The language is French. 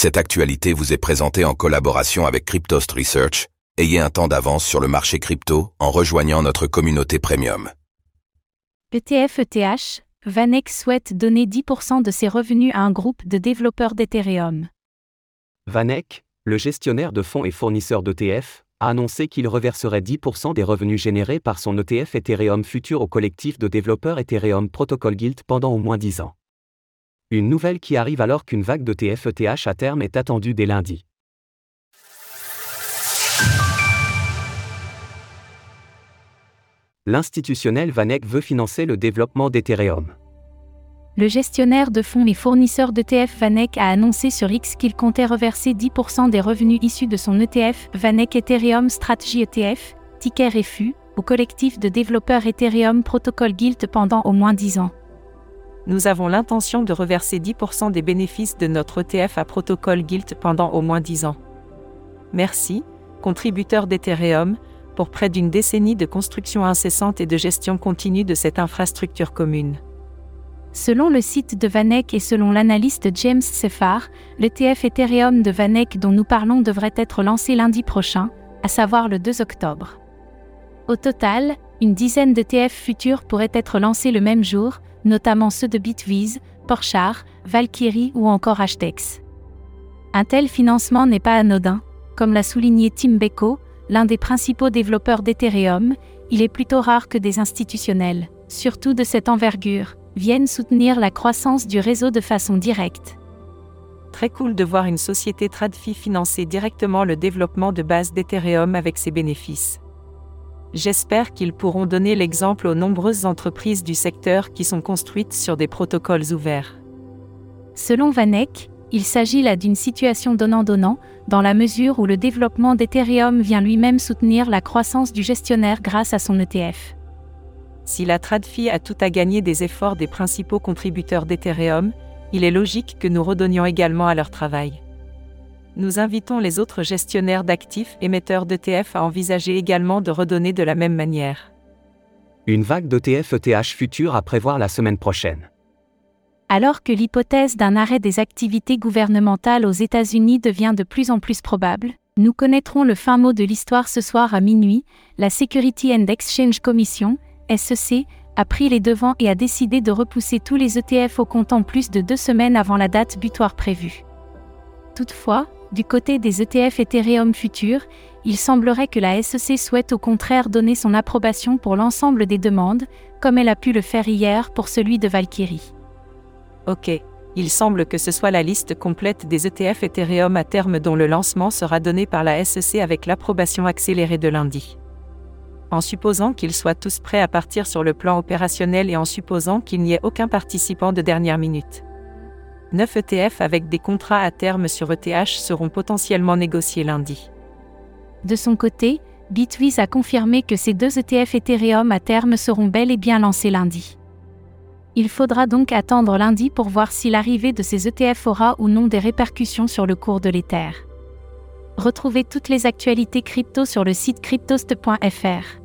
Cette actualité vous est présentée en collaboration avec Cryptost Research. Ayez un temps d'avance sur le marché crypto en rejoignant notre communauté premium. ETF ETH, Vanek souhaite donner 10% de ses revenus à un groupe de développeurs d'Ethereum. Vanek, le gestionnaire de fonds et fournisseur d'ETF, a annoncé qu'il reverserait 10% des revenus générés par son ETF Ethereum Future au collectif de développeurs Ethereum Protocol Guild pendant au moins 10 ans. Une nouvelle qui arrive alors qu'une vague d'ETF ETH à terme est attendue dès lundi. L'institutionnel Vanek veut financer le développement d'Ethereum. Le gestionnaire de fonds et fournisseur d'ETF Vanek a annoncé sur X qu'il comptait reverser 10% des revenus issus de son ETF Vanek Ethereum Strategy ETF, ticker FU, au collectif de développeurs Ethereum Protocol Guild pendant au moins 10 ans. Nous avons l'intention de reverser 10% des bénéfices de notre ETF à Protocol Guild pendant au moins 10 ans. Merci, contributeur d'Ethereum, pour près d'une décennie de construction incessante et de gestion continue de cette infrastructure commune. Selon le site de Vanek et selon l'analyste James Sefar, l'ETF Ethereum de Vanek dont nous parlons devrait être lancé lundi prochain, à savoir le 2 octobre. Au total, une dizaine d'ETF futurs pourraient être lancés le même jour, notamment ceux de Bitviz, Porchar, Valkyrie ou encore Hashdex. Un tel financement n'est pas anodin, comme l'a souligné Tim Beko, l'un des principaux développeurs d'Ethereum, il est plutôt rare que des institutionnels, surtout de cette envergure, viennent soutenir la croissance du réseau de façon directe. Très cool de voir une société TradFi financer directement le développement de base d'Ethereum avec ses bénéfices. J'espère qu'ils pourront donner l'exemple aux nombreuses entreprises du secteur qui sont construites sur des protocoles ouverts. Selon Vanek, il s'agit là d'une situation donnant-donnant, dans la mesure où le développement d'Ethereum vient lui-même soutenir la croissance du gestionnaire grâce à son ETF. Si la TradFi a tout à gagner des efforts des principaux contributeurs d'Ethereum, il est logique que nous redonnions également à leur travail. Nous invitons les autres gestionnaires d'actifs émetteurs d'ETF à envisager également de redonner de la même manière. Une vague d'ETF ETH future à prévoir la semaine prochaine. Alors que l'hypothèse d'un arrêt des activités gouvernementales aux États-Unis devient de plus en plus probable, nous connaîtrons le fin mot de l'histoire ce soir à minuit, la Security and Exchange Commission, SEC, a pris les devants et a décidé de repousser tous les ETF au comptant plus de deux semaines avant la date butoir prévue. Toutefois, du côté des ETF Ethereum futurs, il semblerait que la SEC souhaite au contraire donner son approbation pour l'ensemble des demandes, comme elle a pu le faire hier pour celui de Valkyrie. Ok, il semble que ce soit la liste complète des ETF Ethereum à terme dont le lancement sera donné par la SEC avec l'approbation accélérée de lundi. En supposant qu'ils soient tous prêts à partir sur le plan opérationnel et en supposant qu'il n'y ait aucun participant de dernière minute. 9 ETF avec des contrats à terme sur ETH seront potentiellement négociés lundi. De son côté, Bitwiz a confirmé que ces deux ETF Ethereum à terme seront bel et bien lancés lundi. Il faudra donc attendre lundi pour voir si l'arrivée de ces ETF aura ou non des répercussions sur le cours de l'Ether. Retrouvez toutes les actualités crypto sur le site cryptost.fr.